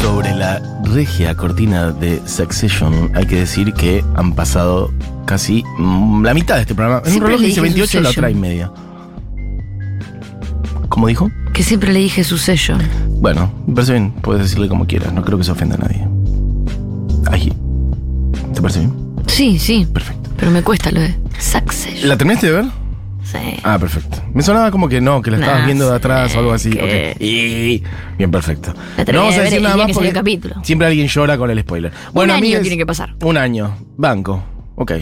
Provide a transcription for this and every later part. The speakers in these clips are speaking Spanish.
Sobre la regia cortina de Succession, hay que decir que han pasado casi mm, la mitad de este programa. En un reloj dice dije 28, la otra y media. ¿Cómo dijo? Que siempre le dije su sello. Bueno, me parece bien, puedes decirle como quieras, no creo que se ofenda a nadie. Ahí. ¿Te parece bien? Sí, sí. Perfecto. Pero me cuesta lo de Succession. ¿La terminaste de ver? Sí. Ah, perfecto. Me sonaba como que no, que la estabas Nah, viendo de atrás o algo así. que- Ok. Y- Bien, perfecto. La terminé no vamos de a ver decir el nada día más que salió porque el capítulo. siempre alguien llora con el spoiler. Bueno, Un año amigues, tiene que pasar. Un año. Banco. Ok.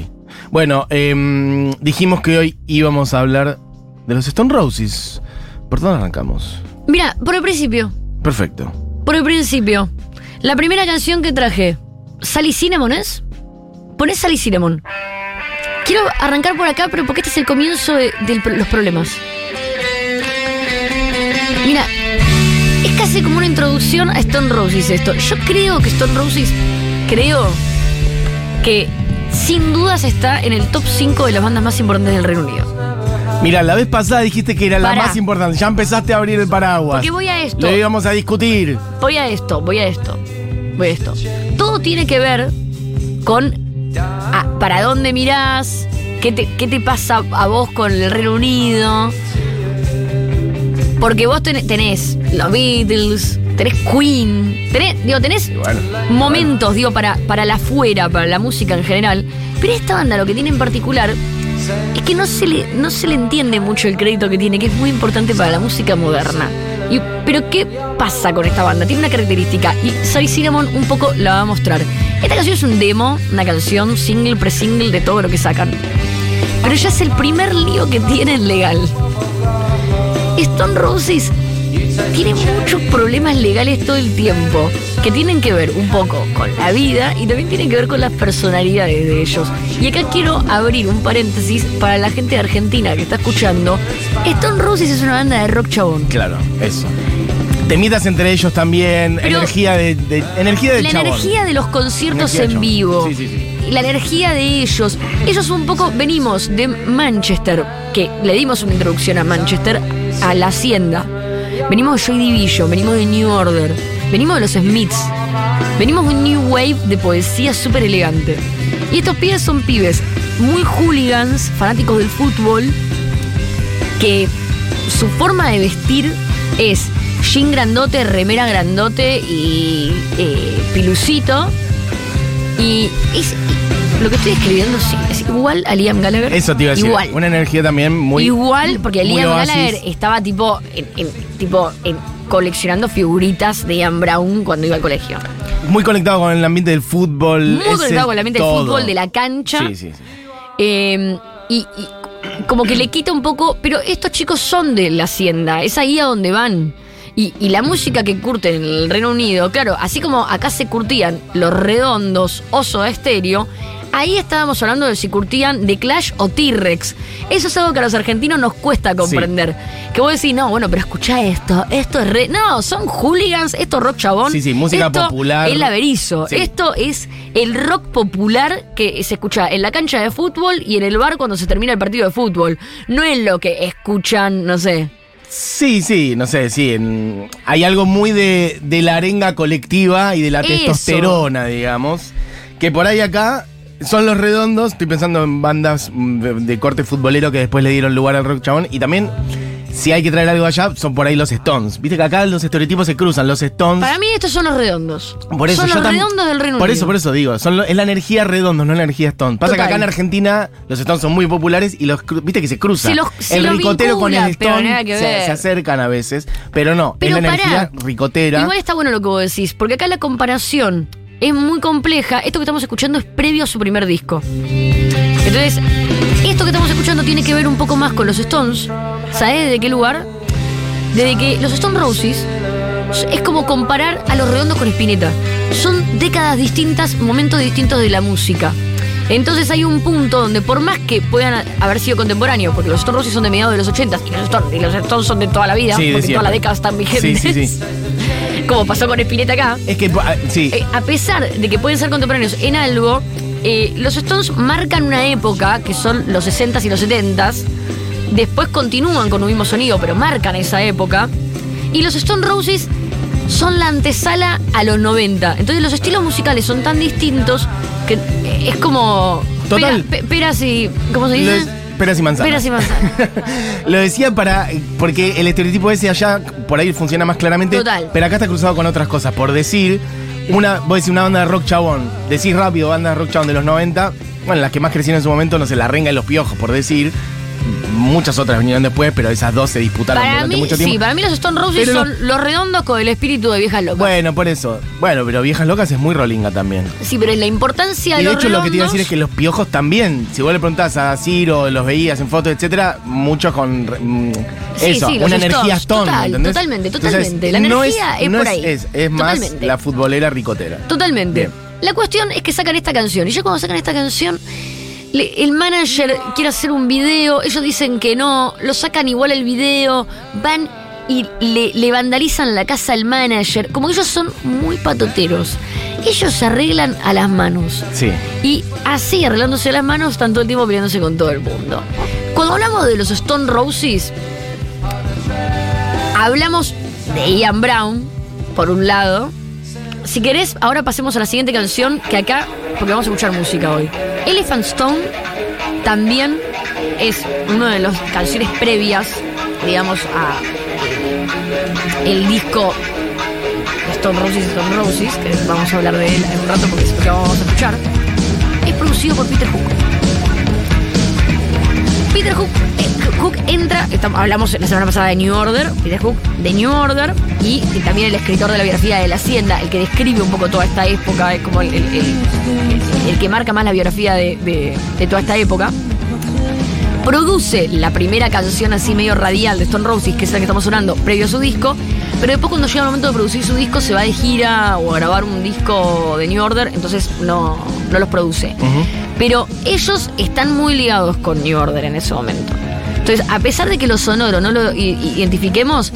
Bueno, em, dijimos que hoy íbamos a hablar de los Stone Roses. ¿Por dónde arrancamos? Mira, por el principio. Perfecto. Por el principio. La primera canción que traje. Sally Cinnamon es. Ponés Sally Cinnamon. Quiero arrancar por acá, pero porque este es el comienzo de, de los problemas. Mira, es casi como una introducción a Stone Roses esto. Yo creo que Stone Roses, creo que sin dudas está en el top 5 de las bandas más importantes del Reino Unido. Mira, la vez pasada dijiste que era la Pará. más importante. Ya empezaste a abrir el paraguas. Porque voy a esto. Lo íbamos a discutir. Voy a esto, voy a esto, voy a esto. Todo tiene que ver con ah, para dónde mirás, qué te, qué te pasa a vos con el Reino Unido. Porque vos tenés, tenés los Beatles, tenés Queen, tenés, digo, tenés Bueno, momentos, digo, para, para la afuera, para la música en general. Pero esta banda lo que tiene en particular es que no se le, no se le entiende mucho el crédito que tiene, que es muy importante para la música moderna. Pero ¿qué pasa con esta banda? Tiene una característica y Soy Cinnamon un poco la va a mostrar. Esta canción es un demo, una canción single, pre-single de todo lo que sacan. Pero ya es el primer lío que tienen legal. Stone Roses tiene muchos problemas legales todo el tiempo que tienen que ver un poco con la vida y también tienen que ver con las personalidades de ellos. Y acá quiero abrir un paréntesis para la gente de Argentina que está escuchando. Stone Roses es una banda de rock chabón. Claro, eso. Temitas entre ellos también. Pero- energía de, de- energía de La chabón. energía de los conciertos Energía en vivo. Sí, sí, sí. La energía de ellos. Ellos un poco venimos de Manchester, que le dimos una introducción a Manchester, a la Hacienda. Venimos de Joy Division, venimos de New Order, venimos de los Smiths, venimos de un New Wave de poesía súper elegante. Y estos pibes son pibes muy hooligans, fanáticos del fútbol, que su forma de vestir es jean grandote, remera grandote y eh, pilucito. Y es, lo que estoy escribiendo sí, es igual a Liam Gallagher. Eso te iba a decir. Igual. Una energía también muy. igual, porque Liam. Gallagher estaba tipo, en, en- tipo coleccionando figuritas de Ian Brown cuando iba al colegio. Muy conectado con el ambiente del fútbol. Muy ese conectado con la mente del fútbol, de la cancha. Sí, sí, sí. Eh, y, y como que le quita un poco, pero estos chicos son de la hacienda, es ahí a donde van. Y, y la música que curten en el Reino Unido, claro, así como acá se curtían los redondos, oso a estéreo, ahí estábamos hablando de si curtían de Clash o T-Rex. Eso es algo que a los argentinos nos cuesta comprender. Que vos decís, no, bueno, pero escucha esto, esto es re. No, son hooligans, esto es rock chabón. Sí, sí, música esto popular. Es laberizo. Sí. Esto es el rock popular que se escucha en la cancha de fútbol y en el bar cuando se termina el partido de fútbol. No es lo que escuchan, no sé. Sí, sí, no sé, sí. en- hay algo muy de, de la arenga colectiva y de la Eso. testosterona, digamos. Que por ahí acá son los redondos. Estoy pensando en bandas mm, de, de corte futbolero que después le dieron lugar al rock chabón. Y también, si hay que traer algo allá, son por ahí los Stones. Viste que acá los estereotipos se cruzan. Los Stones. Para mí estos son los redondos. Por eso son los redondos del Reino Por Unido. eso, por eso digo, son lo- es la energía redondos, no la energía Stone. Pasa Total. que acá en Argentina los Stones son muy populares y los viste que se cruzan. Los- se el ricotero vincula, con el Stone se, se acercan a veces, pero no, Pero es la pará. energía ricotera. Igual está bueno lo que vos decís, porque acá la comparación es muy compleja. Esto que estamos escuchando es previo a su primer disco. Entonces, esto que estamos escuchando tiene que ver un poco más con los Stones. ¿Sabés de qué lugar? Desde que los Stone Roses es como comparar a los redondos con Spinetta. Son décadas distintas, momentos distintos de la música. Entonces hay un punto donde por más que puedan haber sido contemporáneos, porque los Stone Roses son de mediados de los 80 y los Stones, y los Stones son de toda la vida, Sí, porque todas las siempre. décadas están Sí, vigentes, sí, sí. Como pasó con Spinetta acá. Es que, ah, sí. Eh, a pesar de que pueden ser contemporáneos en algo, eh, los Stones marcan una época, que son los 60s y los 70s, después continúan con un mismo sonido, pero marcan esa época, y los Stone Roses son la antesala a los 90. Entonces los estilos musicales son tan distintos que eh, es como... Total. pera- pe- peras y... ¿Cómo se dice? Peras y manzanas. Peras y manzanas. Lo decía para. Porque el estereotipo ese allá por ahí funciona más claramente. Total. Pero acá está cruzado con otras cosas. Por decir, una, vos decís una banda de rock chabón. Decís rápido, banda de rock chabón de los 90. Bueno, las que más crecieron en su momento, no sé, La Renga y los Piojos, por decir. Muchas otras vinieron después, pero esas dos se disputaron Para durante mí, mucho tiempo. sí, para mí los Stone Roses Pero son los- los redondos con el espíritu de viejas locas. Bueno, por eso. Bueno, pero Viejas Locas es muy rolinga también. Sí, pero la importancia de Y de los hecho, lo que te iba a decir es que los piojos también, si vos le preguntás a Ciro, los veías en fotos, etcétera, muchos con mm, Sí, eso, sí, una energía Stone, total, ¿entendés? totalmente, Entonces, totalmente. La no energía es no por ahí. Es, es más la futbolera ricotera. Totalmente. Bien. La cuestión es que sacan esta canción. Y ya cuando sacan esta canción, le- el manager quiere hacer un video. Ellos dicen que no. Lo sacan igual el video. Van y le, le vandalizan la casa al manager. Como que ellos son muy patoteros. Ellos se arreglan a las manos. Sí. Y así, arreglándose las manos, están todo el tiempo peleándose con todo el mundo. Cuando hablamos de los Stone Roses, hablamos de Ian Brown, por un lado. Si querés, ahora pasemos a la siguiente canción, que acá, porque vamos a escuchar música hoy. Elephant Stone también es una de las canciones previas, digamos, a el disco Stone Roses, Stone Roses, que vamos a hablar de él en un rato porque es lo que vamos a escuchar, es producido por Peter Hook. Peter Hook, eh, entra, hablamos la semana pasada de New Order, Peter Hook de New Order, y, también el escritor de la biografía de la Hacienda, el que describe un poco toda esta época, es como el, que marca más la biografía de, toda esta época. Produce la primera canción así medio radial de Stone Roses, que es la que estamos sonando, previo a su disco. Pero después cuando llega el momento de producir su disco, se va de gira o a grabar un disco de New Order, entonces no, no los produce. Pero ellos están muy ligados con New Order en ese momento. Entonces, a pesar de que lo sonoro no lo identifiquemos,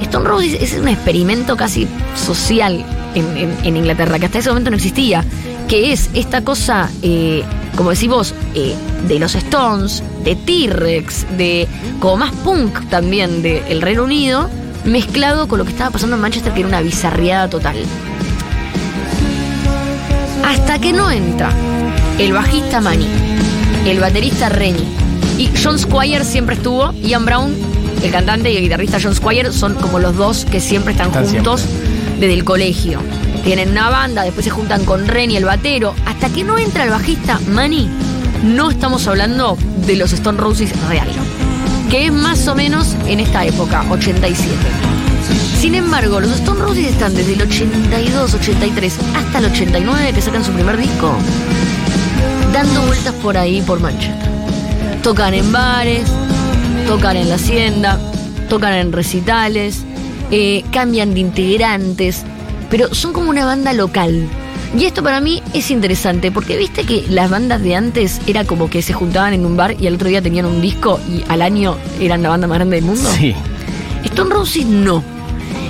Stone Roses es un experimento casi social en, Inglaterra, que hasta ese momento no existía. Que es esta cosa, eh, como decís vos, eh, de los Stones, de T-Rex, de como más punk también del Reino Unido, mezclado con lo que estaba pasando en Manchester, que era una bizarriada total. Hasta que no entra el bajista Manny, el baterista Rennie y John Squire siempre estuvo, Ian Brown, el cantante y el guitarrista John Squire son como los dos que siempre están Están juntos desde el colegio. Tienen una banda, después se juntan con Rennie, el batero. Hasta que no entra el bajista Manny, no estamos hablando de los Stone Roses real, que es más o menos en esta época, 87. Sin embargo, los Stone Roses están desde el 82, 83 hasta el 89 que sacan su primer disco, dando vueltas por ahí, por Manchester. Tocan en bares, tocan en la hacienda, tocan en recitales, eh, cambian de integrantes, pero son como una banda local. Y esto para mí es interesante, porque viste que las bandas de antes era como que se juntaban en un bar y al otro día tenían un disco y al año eran la banda más grande del mundo. Sí. Stone Roses no.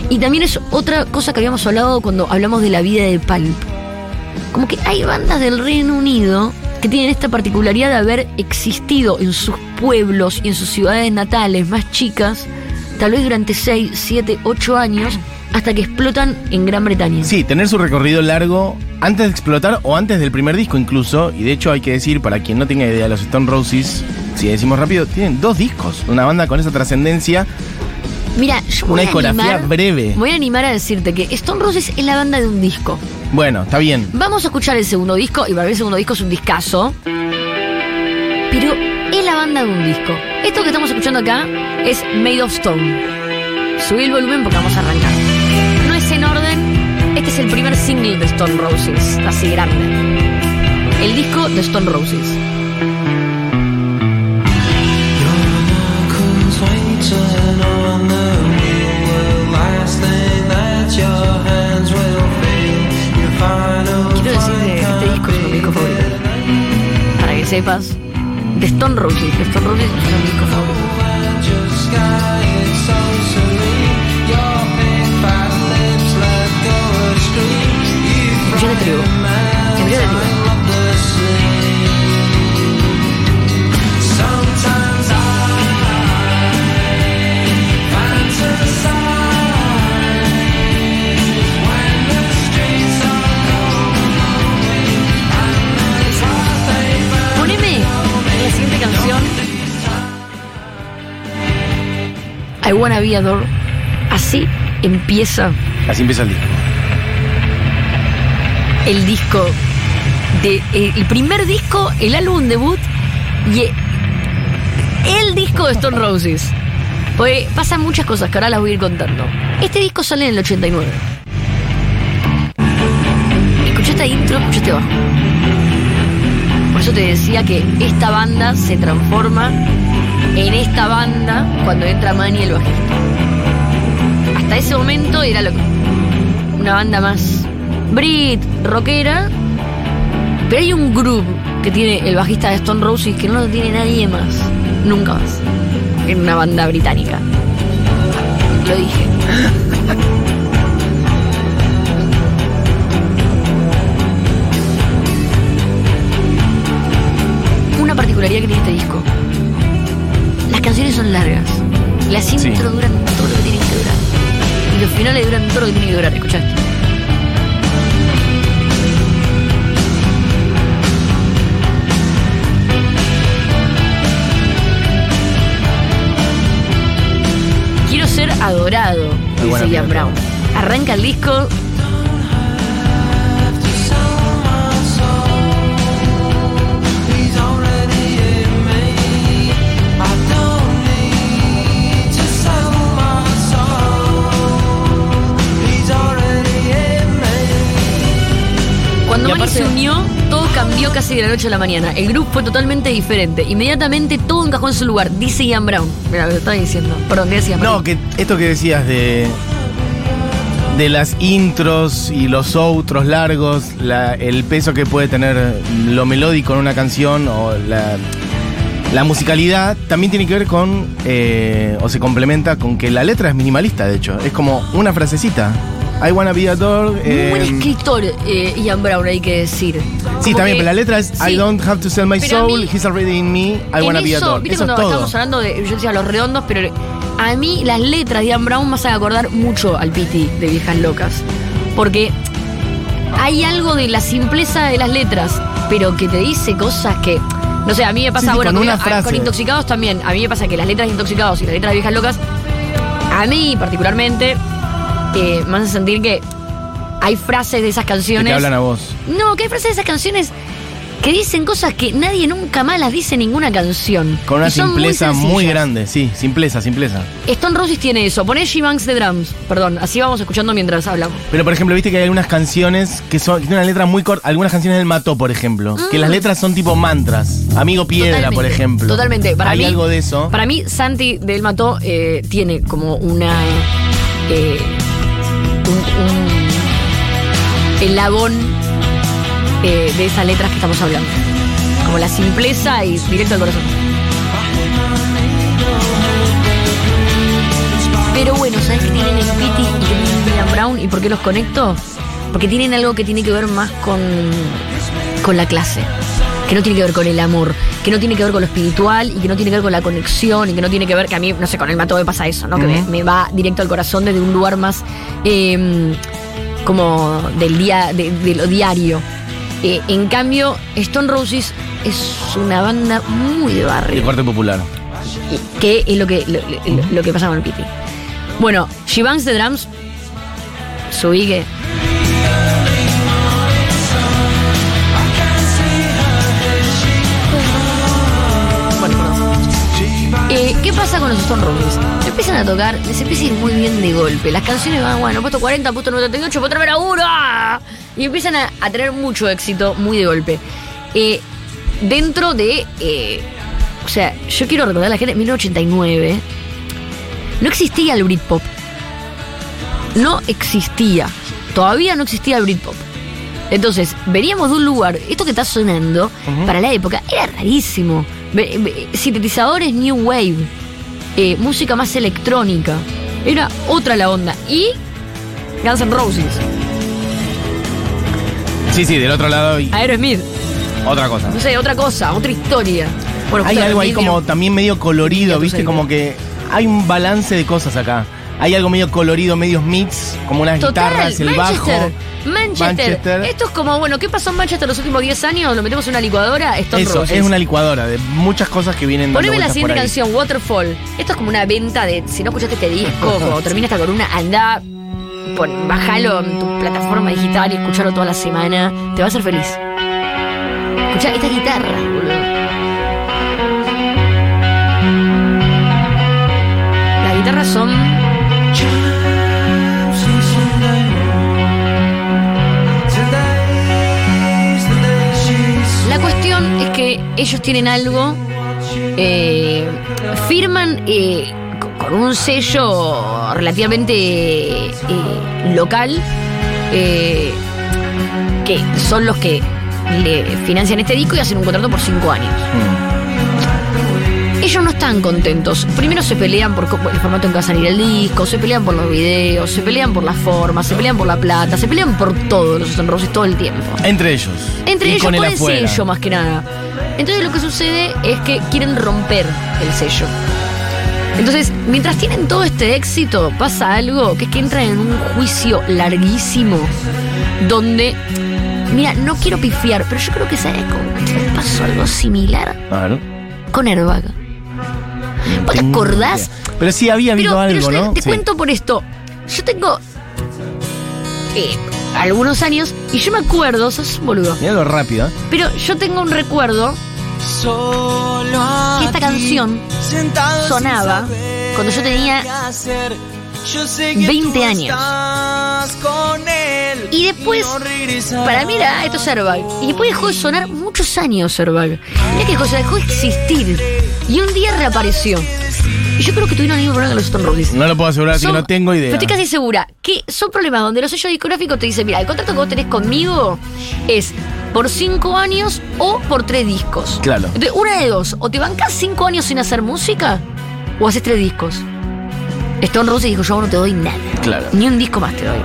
Y también es otra cosa que habíamos hablado cuando hablamos de la vida de Pulp. Como que hay bandas del Reino Unido que tienen esta particularidad de haber existido en sus pueblos y en sus ciudades natales más chicas, tal vez durante 6, 7, 8 años, hasta que explotan en Gran Bretaña. Sí, tener su recorrido largo antes de explotar o antes del primer disco incluso. Y de hecho hay que decir, para quien no tenga idea, los Stone Roses, si decimos rápido, tienen dos discos. Una banda con esa trascendencia. Mira, yo voy Una a discografía animar- breve. Voy a animar a decirte que Stone Roses es la banda de un disco. Bueno, está bien. Vamos a escuchar el segundo disco, y para mí el segundo disco es un discazo. Pero es la banda de un disco. Esto que estamos escuchando acá es Made of Stone. Subí el volumen porque vamos a arrancar. No es en orden. Este es el primer single de Stone Roses, así grande. El disco de Stone Roses. Sepas, de Stone Roses. De Stone Roses es mi disco favorito. Yo de trigo. I Wanna Be Adored. Así empieza Así empieza el disco. el disco de eh, el primer disco, el álbum debut y el disco de Stone Roses. Porque pasan muchas cosas que ahora las voy a ir contando. Este disco sale en el 89. Escuché esta intro, escuché este bajo. Por eso te decía que esta banda se transforma en esta banda cuando entra Manny el bajista. Hasta ese momento era lo una banda más Brit, rockera, pero hay un groove que tiene el bajista de Stone Roses que no lo tiene nadie más, nunca más, en una banda británica. Lo dije. Una particularidad que tiene este disco. Las canciones son largas. Las Sí. intros duran todo lo que tienen que durar. Y los finales duran todo lo que tienen que durar. ¿Escuchaste? Quiero ser adorado, dice Ian. Brown. Arranca el disco. Casi de la noche a la mañana. El grupo fue totalmente diferente. Inmediatamente todo encajó en su lugar, dice Ian Brown. Mira, lo estaba diciendo. Perdón, ¿qué decía No, que esto que decías de. De las intros y los outros largos, la- el peso que puede tener lo melódico en una canción o la, la musicalidad, también tiene que ver con, eh, o se complementa con que la letra es minimalista, de hecho. Es como una frasecita. I wanna be adored. Muy eh, buen escritor, eh, Ian Brown, hay que decir. Sí, Como también, que- pero la letra es sí. I don't have to sell my a soul, mí- he's already in me, I wanna be eso, adored. viste Eso es cuando todo. estábamos hablando de, yo decía los redondos, pero a mí las letras de Ian Brown me hacen acordar mucho al Piti de Viejas Locas. Porque hay algo de la simpleza de las letras, pero que te dice cosas que. No sé, a mí me pasa, Sí, sí, bueno, una a- con Intoxicados también. A mí me pasa que las letras de Intoxicados y las letras de Viejas Locas, a mí particularmente, eh, me hacen sentir que hay frases de esas Que canciones. te hablan a vos. No, que hay frases de esas canciones que dicen cosas que nadie nunca más las dice en ninguna canción. Con una simpleza muy, grande, sí, simpleza, simpleza. Stone Roses tiene eso. Poné G-Banks de drums. Perdón, así vamos escuchando mientras hablamos. Pero por ejemplo, viste que hay algunas canciones que son que tienen una letra muy corta, algunas canciones del Mató, por ejemplo, que las letras son tipo mantras. Amigo Piedra. Totalmente, por ejemplo. Totalmente. Para hay mí, algo de eso. Para mí, Santi del Mató eh, tiene como una. eh, un, un elabón eh, de esas letras que estamos hablando. Como la simpleza y directo al corazón. Pero bueno, ¿sabes qué tienen el Pity y Ian Brown y por qué los conecto? Porque tienen algo que tiene que ver más con, con la clase. Que no tiene que ver con el amor, que no tiene que ver con lo espiritual y que no tiene que ver con la conexión y que no tiene que ver, que a mí, no sé, con el mato me pasa eso, ¿no? Que me, va directo al corazón desde un lugar más eh, como del día, de, de lo diario. Eh, en cambio, Stone Roses es una banda muy de barrio, corte popular. que es lo que, lo, lo- lo que pasa con el Piti. Bueno, She Bangs the Drums, su que pasa con los Stone Roses? Empiezan a tocar, les empieza a ir muy bien de golpe. Las canciones van, bueno, puesto 40, puesto 98, puesto a uno. ¡ah! Y empiezan a, a tener mucho éxito muy de golpe. Eh, dentro de. eh, o sea, yo quiero recordar a la gente, en 1989 no existía el Britpop. No existía. Todavía no existía el Britpop. Entonces, veníamos de un lugar, esto que está sonando, para la época, era rarísimo. Sintetizadores New Wave, eh, música más electrónica. Era otra la onda. Y Guns N' Roses, Sí, sí, del otro lado y Aerosmith, otra cosa. no sé, otra cosa, otra historia. Bueno, Hay algo ahí como también medio colorido, ¿viste? Como que hay un balance de cosas acá. Hay algo medio colorido, medios mix, como unas Total, guitarras, el Manchester, bajo. Manchester. Manchester. Esto es como, bueno, ¿qué pasó en Manchester los últimos 10 años? Lo metemos en una licuadora, Stone Eso, Roses. es una licuadora de muchas cosas que vienen dando Poneme la siguiente canción, Waterfall. Esto es como una venta de. Si no escuchaste este disco, cuando termina esta columna, anda, pon, bajalo en tu plataforma digital y escuchalo toda la semana. Te va a hacer feliz. Escuchá esta guitarra, boludo. Las guitarras son. Ellos tienen algo, eh, firman eh, co- con un sello relativamente eh, local, que son los que le financian este disco y hacen un contrato por cinco años. Ellos no están contentos. Primero se pelean por cómo- el formato en que va a salir el disco, se pelean por los videos, se pelean por la forma, se pelean por la plata, se pelean por todo los Stone Roses todo el tiempo. Entre ellos. Entre y ellos con el el sello más que nada. Entonces lo que sucede es que quieren romper el sello. Entonces, mientras tienen todo este éxito, pasa algo que es que entran en un juicio larguísimo donde, mira, no quiero pifiar, pero yo creo que sabes con pasó algo similar con Airbag. ¿Vos te acordás? Pero sí había Pero, habido pero algo, yo ¿no? te Sí. cuento por esto. Yo tengo eh, algunos años y yo me acuerdo, sos un boludo. Mirá lo rápido. ¿eh? Pero yo tengo un recuerdo que esta canción sonaba cuando yo tenía 20 años. Y después, para mí era, "Ah, esto es Airbag. Y después dejó de sonar muchos años Airbag. Mira qué cosa, dejó de existir. Y un día reapareció. Y yo creo que tuvieron el mismo problema que los Stone Roses. No lo puedo asegurar, así que no tengo idea. Pero estoy casi segura que son problemas donde los sellos discográficos te dicen, mira, el contrato que vos tenés conmigo es por cinco años o por tres discos. Claro. Entonces, una de dos, o te bancás cinco años sin hacer música, o haces tres discos. Stone Roses dijo, yo no te doy nada. Claro. Ni un disco más te doy.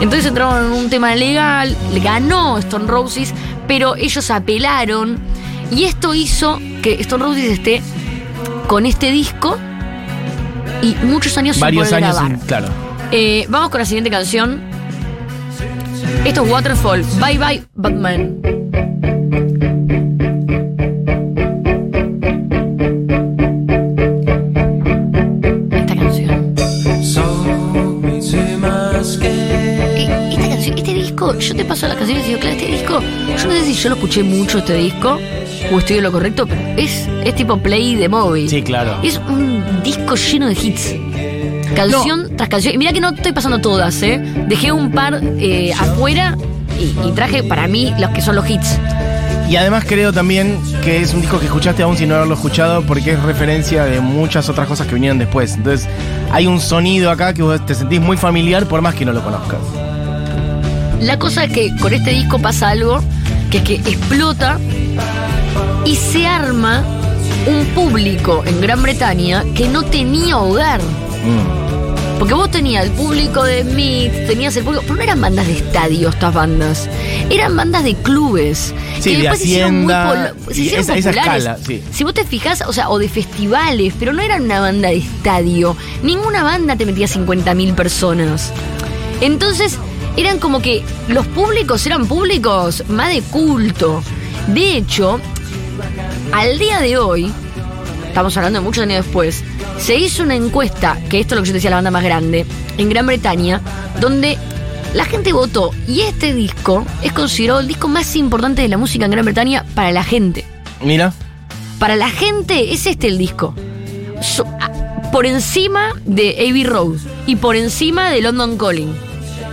Entonces entraron en un tema legal, ganó Stone Roses, pero ellos apelaron y esto hizo que Stone Roses esté con este disco y muchos años Varios sin años, grabar. sin- claro. Eh, vamos con la siguiente canción. Esto es Waterfall. Bye bye, Batman. Esta canción. Eh, Esta canción, este disco, yo te paso las canciones y digo, claro, este disco, yo no sé si yo lo escuché mucho este disco o estoy en lo correcto, pero es, es tipo play de móvil. Sí, claro. Es un disco lleno de hits. Canción tras canción. Y mira que no estoy pasando todas, ¿eh? Dejé un par eh, afuera y, y traje para mí los que son los hits. Y además creo también que es un disco que escuchaste aún sin no haberlo escuchado porque es referencia de muchas otras cosas que vinieron después. Entonces hay un sonido acá que vos te sentís muy familiar por más que no lo conozcas. La cosa es que con este disco pasa algo que es que explota y se arma un público en Gran Bretaña que no tenía hogar. Mm. Porque vos tenías el público de Smith, tenías el público. Pero no eran bandas de estadio estas bandas. Eran bandas de clubes. Sí, que de después se hicieron muy se hicieron esa- esa populares. escala, sí. Si vos te fijás, o sea, o de festivales, pero no eran una banda de estadio. Ninguna banda te metía 50.000 personas. Entonces, eran como que los públicos eran públicos más de culto. De hecho, al día de hoy, estamos hablando de muchos años después, se hizo una encuesta, que esto es lo que yo te decía, la banda más grande, en Gran Bretaña, donde la gente votó y este disco es considerado el disco más importante de la música en Gran Bretaña para la gente. Mira. Para la gente es este el disco. So- por encima de Abbey Road y por encima de London Calling.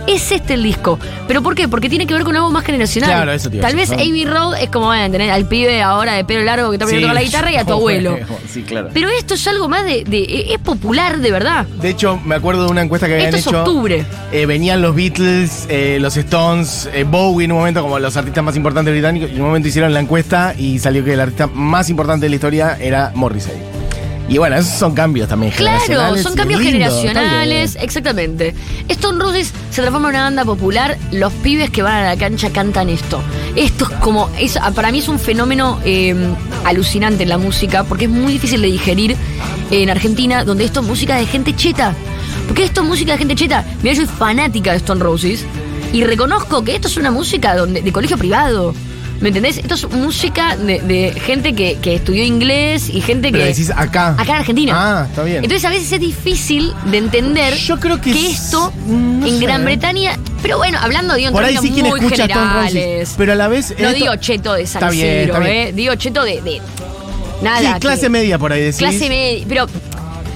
Es este el disco. ¿Pero por qué? Porque tiene que ver con algo más generacional. Claro, eso a Tal vez. Abbey Road es como van a tener al pibe ahora de pelo largo que está aprendiendo Sí. tocar la guitarra y a tu abuelo. Sí, claro. Pero esto es algo más de, de- es popular de verdad. De hecho, me acuerdo de una encuesta que habían Esto es hecho. octubre. Eh, venían los Beatles, eh, los Stones, eh, Bowie en un momento como los artistas más importantes británicos. Y en un momento hicieron la encuesta y salió que el artista más importante de la historia era Morrissey. Y bueno, esos son cambios también Claro, generacionales. son y cambios lindo, generacionales, exactamente. Stone Roses se transforma en una banda popular, los pibes que van a la cancha cantan esto. Esto es como, es, para mí es un fenómeno eh, alucinante en la música, porque es muy difícil de digerir en Argentina, donde esto es música de gente cheta. Porque esto es música de gente cheta. Mira, yo soy fanática de Stone Roses y reconozco que esto es una música donde, de colegio privado. ¿Me entendés? Esto es música de, de gente que, que estudió inglés y gente Pero que. decís acá. Acá en Argentina. Ah, está bien. Entonces a veces es difícil de entender Yo creo que es- esto no en sé. Gran Bretaña, pero bueno, hablando en Por ahí sí quien escucha generales. Pero a la vez. no esto- digo cheto de San Está bien, Isidro, está bien. eh, digo cheto de, de nada. Sí, que- clase media por ahí decís. Clase media, pero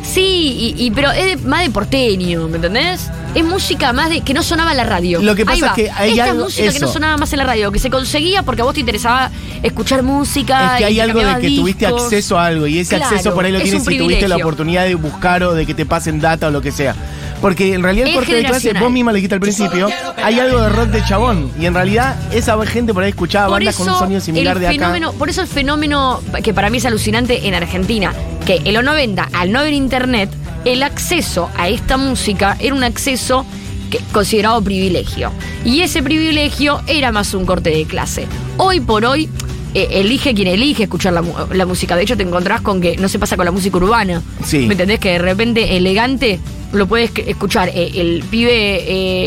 sí, y, y- pero es de- más de porteño, ¿me entendés? Es música más de que no sonaba en la radio. Lo que Ahí pasa va. es que hay Esta algo- es música que no eso. sonaba más en la radio, que se conseguía porque a vos te interesaba escuchar música. Es que y hay algo de que tuviste acceso a algo y ese Claro, acceso por ahí lo es tienes si tuviste la oportunidad de buscar o de que te pasen data o lo que sea. Porque en realidad el Es corte de clase, vos misma lo dijiste al principio, hay algo de rock de chabón. Y en realidad esa gente por ahí escuchaba Por bandas con un eso, sonido similar el de acá. fenómeno, por eso el fenómeno que para mí es alucinante en Argentina, que en los 90, al no haber internet, el acceso a esta música era un acceso que- considerado privilegio. Y ese privilegio era más un corte de clase. Hoy por hoy, eh, elige quien elige escuchar la, música. De hecho, te encontrás con que no se pasa con la música urbana. Sí. ¿Me entendés? Que de repente elegante lo puedes escuchar eh, el pibe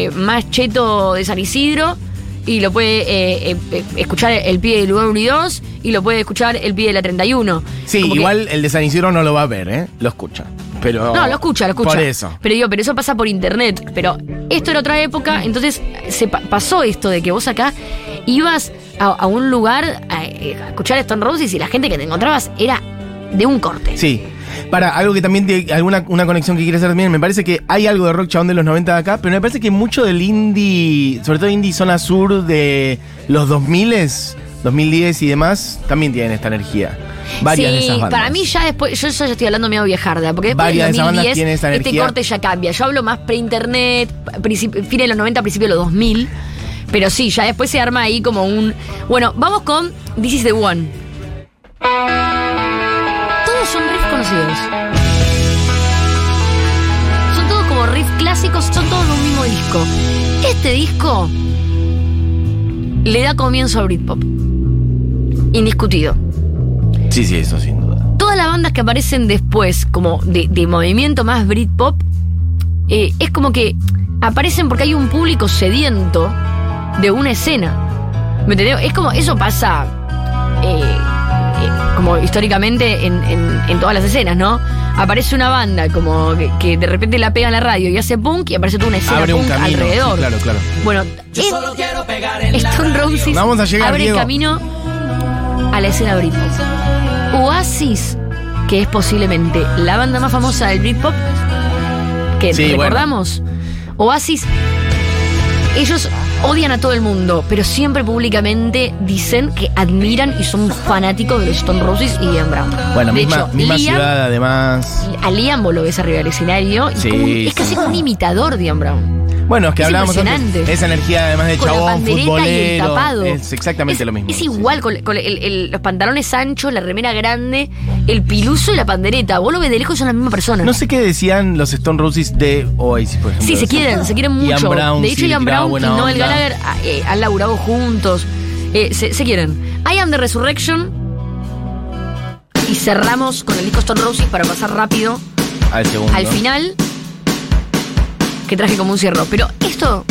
eh, más cheto de San Isidro y lo puede eh, eh, eh, escuchar el pibe del lugar 1 y 2 y lo puede escuchar el pibe de la 31. Sí, Como que- igual el de San Isidro no lo va a ver, ¿eh? Lo escucha. Pero no, lo escucha, lo escucha. Por eso. Pero digo, pero eso pasa por internet. Pero esto era otra época, entonces se pa- pasó esto de que vos acá ibas a, a un lugar a, eh, a escuchar Stone Roses y la gente que te encontrabas era de un corte. Sí. Para algo que también tiene alguna una conexión que quiere hacer también, me parece que hay algo de rock chabón de los 90 de acá, pero me parece que mucho del indie, sobre todo indie zona sur de los 2000 2010 y demás, también tienen esta energía. Varias sí, de esas bandas. para mí ya después, yo ya estoy hablando medio viejarda, porque después Varias de del esas bandas 2010 tienen esta este corte ya cambia. Yo hablo más pre-internet, fines de los 90, principio de los 2000. Pero sí, ya después se arma ahí como un... Bueno, vamos con This is the One. Todos son riffs conocidos. Son todos como riffs clásicos, son todos de un mismo disco. Este disco le da comienzo a Britpop. Indiscutido Sí, sí, eso sin duda. todas las bandas que aparecen después, como de, de movimiento más Britpop, eh, es como que aparecen porque hay un público sediento de una escena. ¿Me entendés? Es como, eso pasa eh, eh, como históricamente en, en- en todas las escenas, ¿no? Aparece una banda como que, que de repente la pega en la radio y hace punk y aparece toda una escena Abre un punk camino. alrededor. sí, claro, claro. Bueno, es- Stone Roses Vamos a llegar, abre Diego. camino a la escena Britpop. Oasis, que es posiblemente la banda más famosa del Britpop, que Sí, bueno. recordamos. Oasis, ellos odian a todo el mundo, pero siempre públicamente dicen que admiran y son fanáticos de los Stone Roses y Ian Brown. Bueno, de misma, hecho, misma Liam, ciudad además. a Liam vos lo ves arriba del escenario y Sí, como un- es sí. casi como un imitador de Ian Brown. Bueno, es que Es hablábamos antes, esa energía además de con la chabón, pandereta y el futbolero. tapado. Es exactamente Es- lo mismo. Es sí. igual, con, con el- el- los pantalones anchos, la remera grande, el piluso y la pandereta. Vos lo ves de lejos son la misma persona. No sé qué decían los Stone Roses de Oasis, por ejemplo. Sí, se quieren, se quieren Ian mucho. Brown, de hecho, Ian Brown y Noel. Gallagher ah, eh, han laburado juntos. Eh, se, se quieren. I Am the Resurrection. Y cerramos con el disco Stone Roses para pasar rápido Al segundo. al final. Que traje como un cierro. Pero esto.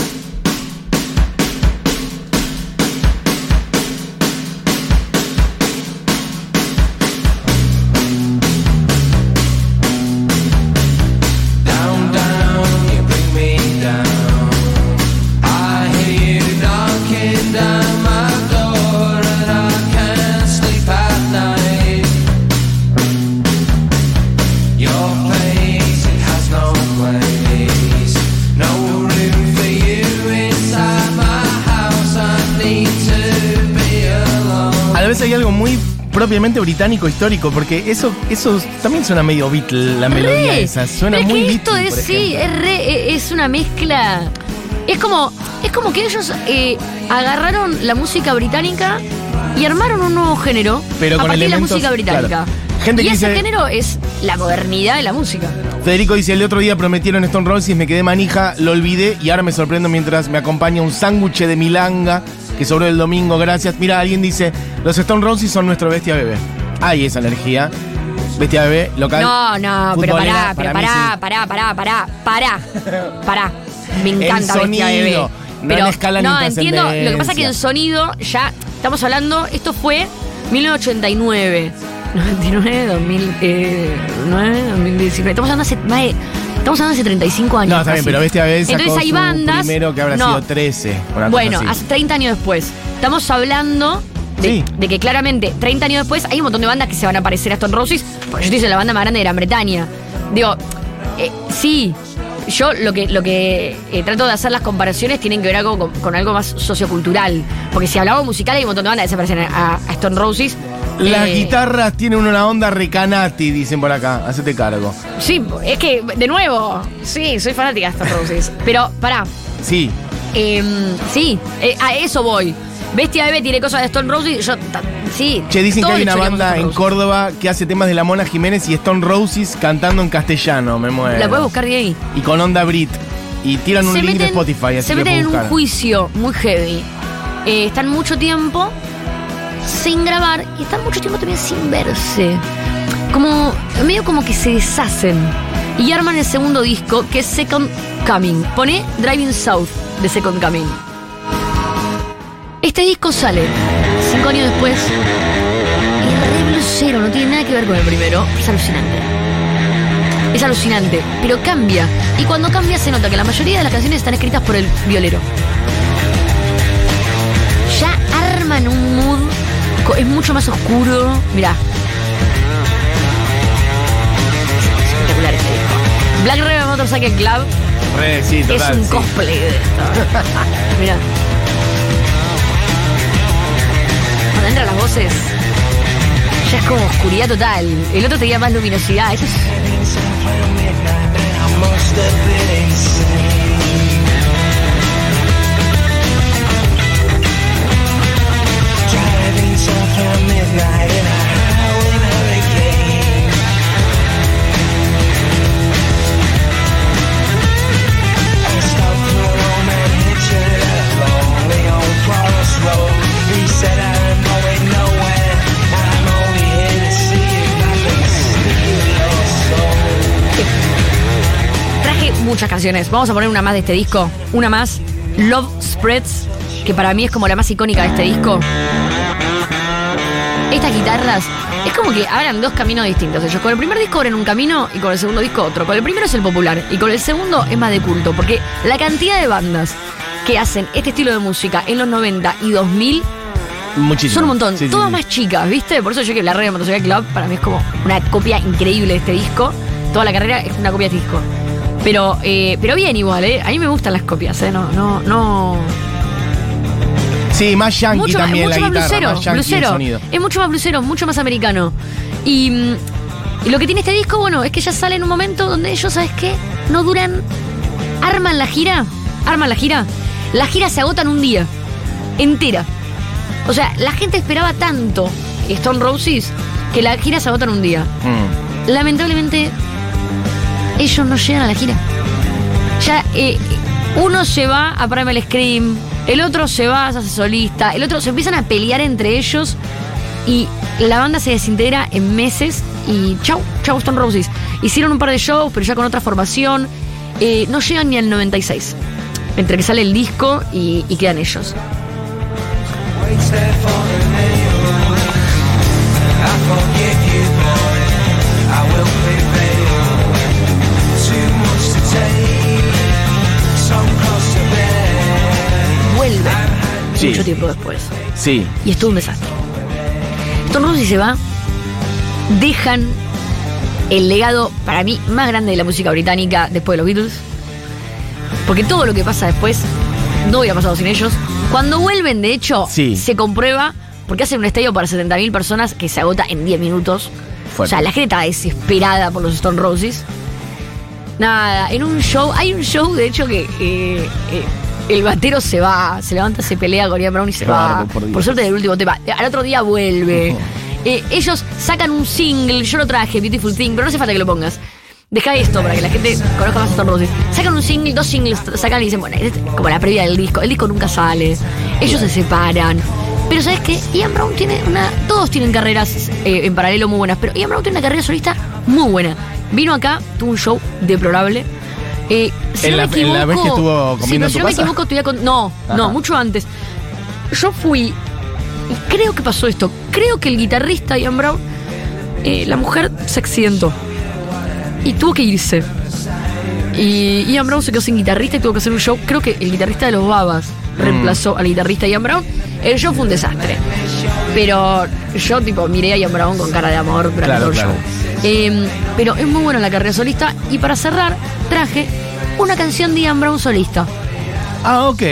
Propiamente británico histórico, porque eso, eso también suena medio Beatle, la melodía Re. esa. Suena muy que esto Beatle, es, sí, es, re- e- es una mezcla. Es como, es como que ellos eh, agarraron la música británica y armaron un nuevo género Pero a con partir de la música británica. claro. Gente y que ese dice- género es la modernidad de la música. Federico dice, el otro día prometieron Stone Roses, me quedé manija, lo olvidé y ahora me sorprendo mientras me acompaña un sándwich de milanga que sobró el domingo, gracias. Mira, alguien dice, los Stone Roses son nuestro bestia bebé. Hay esa energía. Bestia bebé, local. No, no, pero pará, pero pará, sí. pará, pará, pará, pará, pará. Me En encanta sonido, Bestia Bebé. no Pero, en escala ni no, entiendo. Lo que pasa es que en sonido ya estamos hablando, esto fue 1989. 99, 2009, 2019. Estamos hablando hace más de, estamos hablando hace 35 años. No, está bien, pero Bestia Bebé sacó Entonces hay su bandas. primero que habrá no, sido 13. una cosa Bueno, así. hace 30 años después. Estamos hablando de, Sí. de que claramente 30 años después hay un montón de bandas que se van a parecer a Stone Roses. Porque yo te hice la banda más grande de Gran Bretaña. Digo, eh, sí. Yo lo que, lo que eh, trato de hacer las comparaciones tienen que ver algo con, con algo más sociocultural. Porque si hablamos musical hay un montón de bandas que se parecen a, a Stone Roses. Las Eh, guitarras tienen una onda recanati, dicen por acá. Hacete cargo. Sí, es que, de nuevo, sí, soy fanática de Stone Roses. Pero, pará, Sí. Eh, sí, eh, a eso voy. Bestia Bebé tiene cosas de Stone Roses. Yo, sí. Che, dicen que hay una banda en Córdoba que hace temas de la Mona Jiménez y Stone Roses cantando en castellano, me muero. La puedes buscar de ahí. Y con onda Brit. Y tiran un link de Spotify, así se meten en un juicio muy heavy. Eh, están mucho tiempo sin grabar y están mucho tiempo también sin verse. Como, medio como que se deshacen. Y arman el segundo disco, que es Second Coming. Pone Driving South de Second Coming. Este disco sale cinco años después. Y re blusero, no tiene nada que ver con el primero. Es alucinante. Es alucinante, pero cambia. Y cuando cambia se nota que la mayoría de las canciones están escritas por el violero. Es mucho más oscuro. Mirá. Es espectacular este disco. Black Rebel Motorcycle Club Re, sí, total, es un sí. cosplay de esto. Mirá. Cuando entran las voces, ya es como oscuridad total. El otro tenía más luminosidad. Esto es muchas canciones. Vamos a poner una más de este disco. Una más. Love Spreads, que para mí es como la más icónica de este disco. Estas guitarras es como que abran dos caminos distintos. Ellos con el primer disco abren un camino y con el segundo disco otro. Con el primero es el popular y con el segundo es más de culto. Porque la cantidad de bandas que hacen este estilo de música en los 90 y 2000 Muchísimo. son un montón. Sí, Todas sí. más chicas, ¿viste? Por eso yo que la red de Motorcycle Club para mí es como una copia increíble de este disco. Toda la carrera es una copia de este disco. Pero, eh, pero bien igual, ¿eh? A mí me gustan las copias, ¿eh? No, no, no. Sí, más yankee Mucho también mucho la más guitarra, blusero, más yankee el blusero. sonido. Es mucho más blusero, mucho más americano. Y, mm, y lo que tiene este disco, bueno, es que ya sale en un momento donde ellos, ¿sabes qué? No duran, arman la gira, arman la gira, la gira se agota en un día, entera. O sea, la gente esperaba tanto Stone Roses que la gira se agota en un día. Mm. Lamentablemente, ellos no llegan a la gira. Ya, eh, uno se va a Primal Scream, el otro se va a hacer solista, el otro se empiezan a pelear entre ellos y la banda se desintegra en meses y chau, chau Stone Roses. Hicieron un par de shows, pero ya con otra formación. Eh, no llegan ni al 96. Entre que sale el disco y, y quedan ellos. Sí. mucho tiempo después. Sí. Y es todo un desastre. Stone se va, dejan el legado para mí más grande de la música británica después de los Beatles. Porque todo lo que pasa después no hubiera pasado sin ellos. Cuando vuelven, de hecho, Sí. se comprueba, porque hacen un estadio para 70.000 personas que se agota en 10 minutos. Fuerte. O sea, la gente estaba desesperada por los Stone Roses. Nada, en un show, hay un show, de hecho, que eh, eh, el batero se va, se levanta, se pelea con Ian Brown y se va. por suerte del último tema. Al otro día vuelve. Eh, ellos sacan un single, yo lo traje, Beautiful Thing, pero no hace falta que lo pongas. Deja esto para que la gente conozca más a Stone Roses. Sacan un single, dos singles, sacan y dicen, bueno, es como la previa del disco. El disco nunca sale. Ellos se separan. Pero ¿sabes qué? Ian Brown tiene una... Todos tienen carreras eh, en paralelo muy buenas, pero Ian Brown tiene una carrera solista muy buena. Vino acá, tuvo un show deplorable. Eh, si ¿En no la- me en la vez que equivoco- estuvo comiendo en si no me casa? equivoco, estuve con... No, Ajá. no, mucho antes. Yo fui y creo que pasó esto. Creo que el guitarrista Ian Brown, eh, la mujer se accidentó y tuvo que irse. Y Ian Brown se quedó sin guitarrista y tuvo que hacer un show. Creo que el guitarrista de los Babas Mm. reemplazó al guitarrista Ian Brown. El show fue un desastre. Pero yo, tipo, miré a Ian Brown con cara de amor durante Claro, todo el claro. show. Eh, pero es muy buena la carrera solista. Y para cerrar, traje una canción de Ian Brown solista. Ah, ok.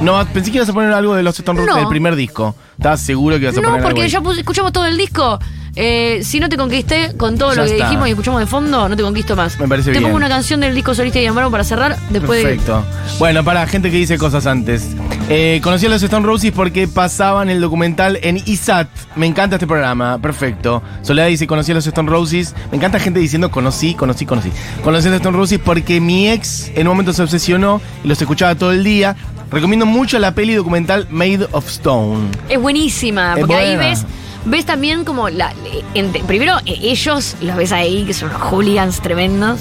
No, pensé que ibas a poner algo de los Stone Roses No. del primer disco. ¿Estabas seguro que ibas a No, poner porque algo? ya ahí? puse- escuchamos todo el disco. Eh, si no te conquisté con todo Ya lo que está. dijimos y escuchamos de fondo, no te conquisto más. Me parece te bien. pongo una canción del disco solista de Ian Brown para cerrar. Después de- Perfecto. Bueno, para gente que dice cosas antes. Eh, conocí a los Stone Roses porque pasaban el documental en ISAT. Me encanta este programa. Perfecto. Soledad dice, conocí a los Stone Roses. Me encanta gente diciendo, conocí, conocí, conocí. Conocí a los Stone Roses porque mi ex en un momento se obsesionó y los escuchaba todo el día. Recomiendo mucho la peli documental Made of Stone. Es buenísima, Es porque ahí ves, ves también como la. primero, eh, ellos los ves ahí, que son unos hooligans tremendos.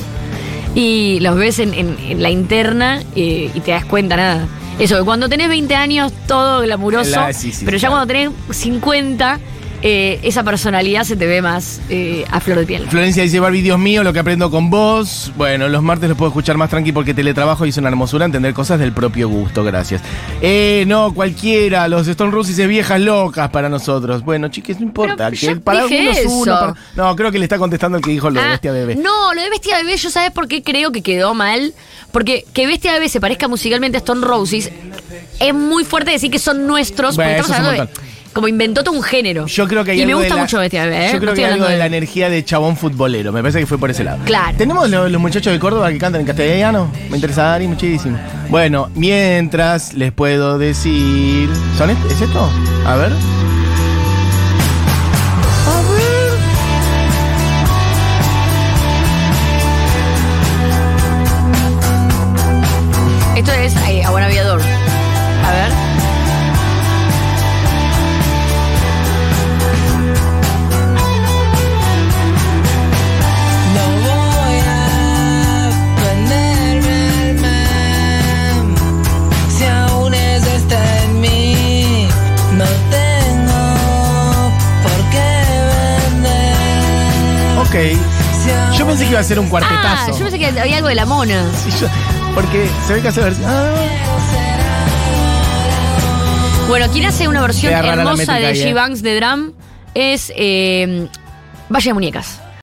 Y los ves en, en- en la interna eh, y te das cuenta nada. Eso, que cuando tenés 20 años, todo glamuroso. La- sí, sí, pero ya claro. cuando tenés 50, eh, esa personalidad se te ve más eh, a flor de piel. Florencia dice, Barbie, Dios mío, lo que aprendo con vos. Bueno, los martes los puedo escuchar más tranqui porque teletrabajo y es una hermosura entender cosas del propio gusto, gracias. Eh, no, cualquiera, los Stone Roses es viejas locas para nosotros. Bueno, chiques, no importa. Que para algunos uno, eso. para- No, creo que le está contestando el que dijo lo de Ah, bestia bebé. No, lo de Bestia Bebé, yo sabes por qué creo que quedó mal. Porque que Bestia Bebé se parezca musicalmente a Stone Roses es muy fuerte decir que son nuestros. Bueno, porque es de. Como inventó todo un género. Yo creo que hay Y me algo de gusta la- mucho Bestia Bebé, ¿eh? Yo No creo estoy que hay algo hablando de la de- energía de chabón futbolero. Me parece que fue por ese lado. Claro. ¿Tenemos los, los muchachos de Córdoba que cantan en castellano? Me interesa Dari muchísimo. Bueno, mientras les puedo decir. ¿Son est- ¿Es esto? A ver. A ver. Esto es eh, a buen aviador. Iba a ser un Ah, cuartetazo. yo pensé que había algo de la mona. Sí, yo- porque se ve que hace versión. Ah, Bueno, quien hace una versión Queda rara la hermosa métrica de ahí, eh. G-Banks de Drum es eh, Valle de Muñecas.